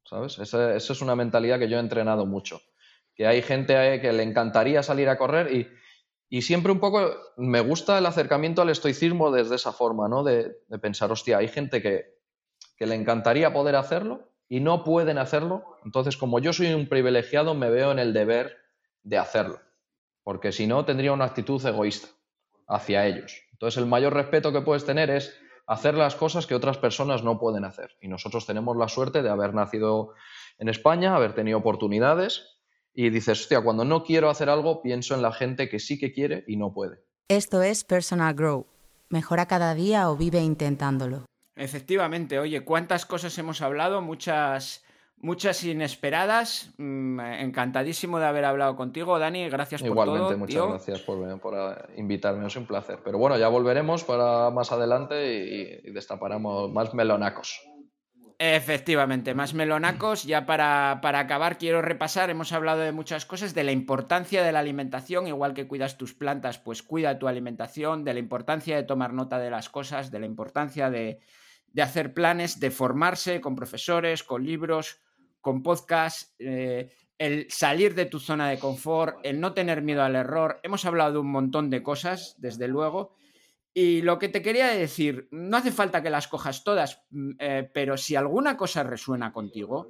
¿sabes? Esa, es una mentalidad que yo he entrenado mucho. Que hay gente que le encantaría salir a correr y, siempre un poco me gusta el acercamiento al estoicismo desde esa forma, ¿no? De, pensar, hostia, hay gente que, que le encantaría poder hacerlo y no pueden hacerlo. Entonces, como yo soy un privilegiado, me veo en el deber de hacerlo. Porque si no, tendría una actitud egoísta hacia ellos. Entonces, el mayor respeto que puedes tener es hacer las cosas que otras personas no pueden hacer. Y nosotros tenemos la suerte de haber nacido en España, haber tenido oportunidades y dices, hostia, cuando no quiero hacer algo, pienso en la gente que sí que quiere y no puede. Esto es Personal Grow. Mejora cada día o vive intentándolo. Efectivamente, oye, cuántas cosas hemos hablado, muchas muchas inesperadas. Mm, encantadísimo de haber hablado contigo, Dani. Gracias por todo. Igualmente, muchas gracias por, por, eh, invitarme. Es un placer. Pero bueno, ya volveremos para más adelante y, destaparemos más melonacos. Efectivamente, más melonacos. Ya para, para, acabar, quiero repasar, hemos hablado de muchas cosas, de la importancia de la alimentación, igual que cuidas tus plantas, pues cuida tu alimentación, de la importancia de tomar nota de las cosas, de la importancia de, de hacer planes, de formarse con profesores, con libros, con podcasts, eh, el salir de tu zona de confort, el no tener miedo al error. Hemos hablado de un montón de cosas, desde luego. Y lo que te quería decir, no hace falta que las cojas todas, mm, eh, pero si alguna cosa resuena contigo,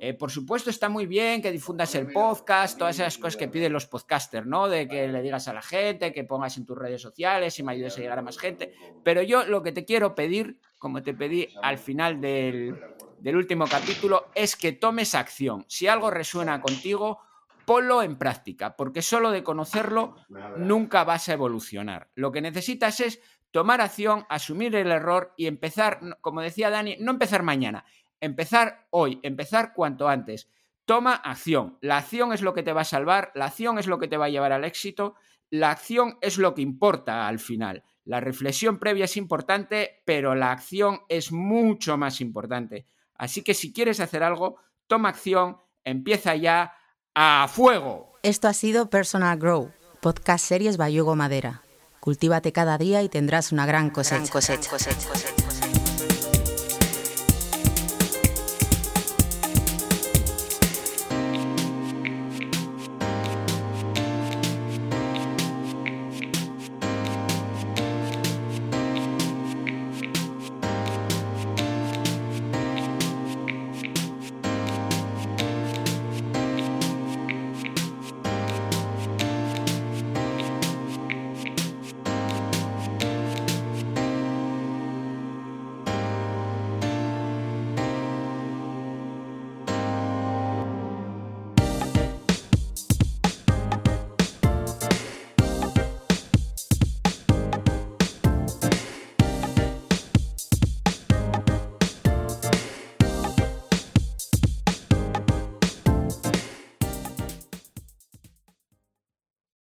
eh, por supuesto está muy bien que difundas el podcast, todas esas cosas que piden los podcasters, ¿no? De que le digas a la gente, que pongas en tus redes sociales y me ayudes a llegar a más gente. Pero yo lo que te quiero pedir, como te pedí al final del, del último capítulo, es que tomes acción. Si algo resuena contigo, ponlo en práctica, porque solo de conocerlo nunca vas a evolucionar. Lo que necesitas es tomar acción, asumir el error y empezar, como decía Dani, no empezar mañana, empezar hoy, empezar cuanto antes. Toma acción. La acción es lo que te va a salvar, la acción es lo que te va a llevar al éxito, la acción es lo que importa al final. La reflexión previa es importante, pero la acción es mucho más importante. Así que si quieres hacer algo, toma acción, empieza ya a fuego. Esto ha sido Personal Grow, podcast series Bayugo Madera. Cultívate cada día y tendrás una gran cosecha. Gran cosecha.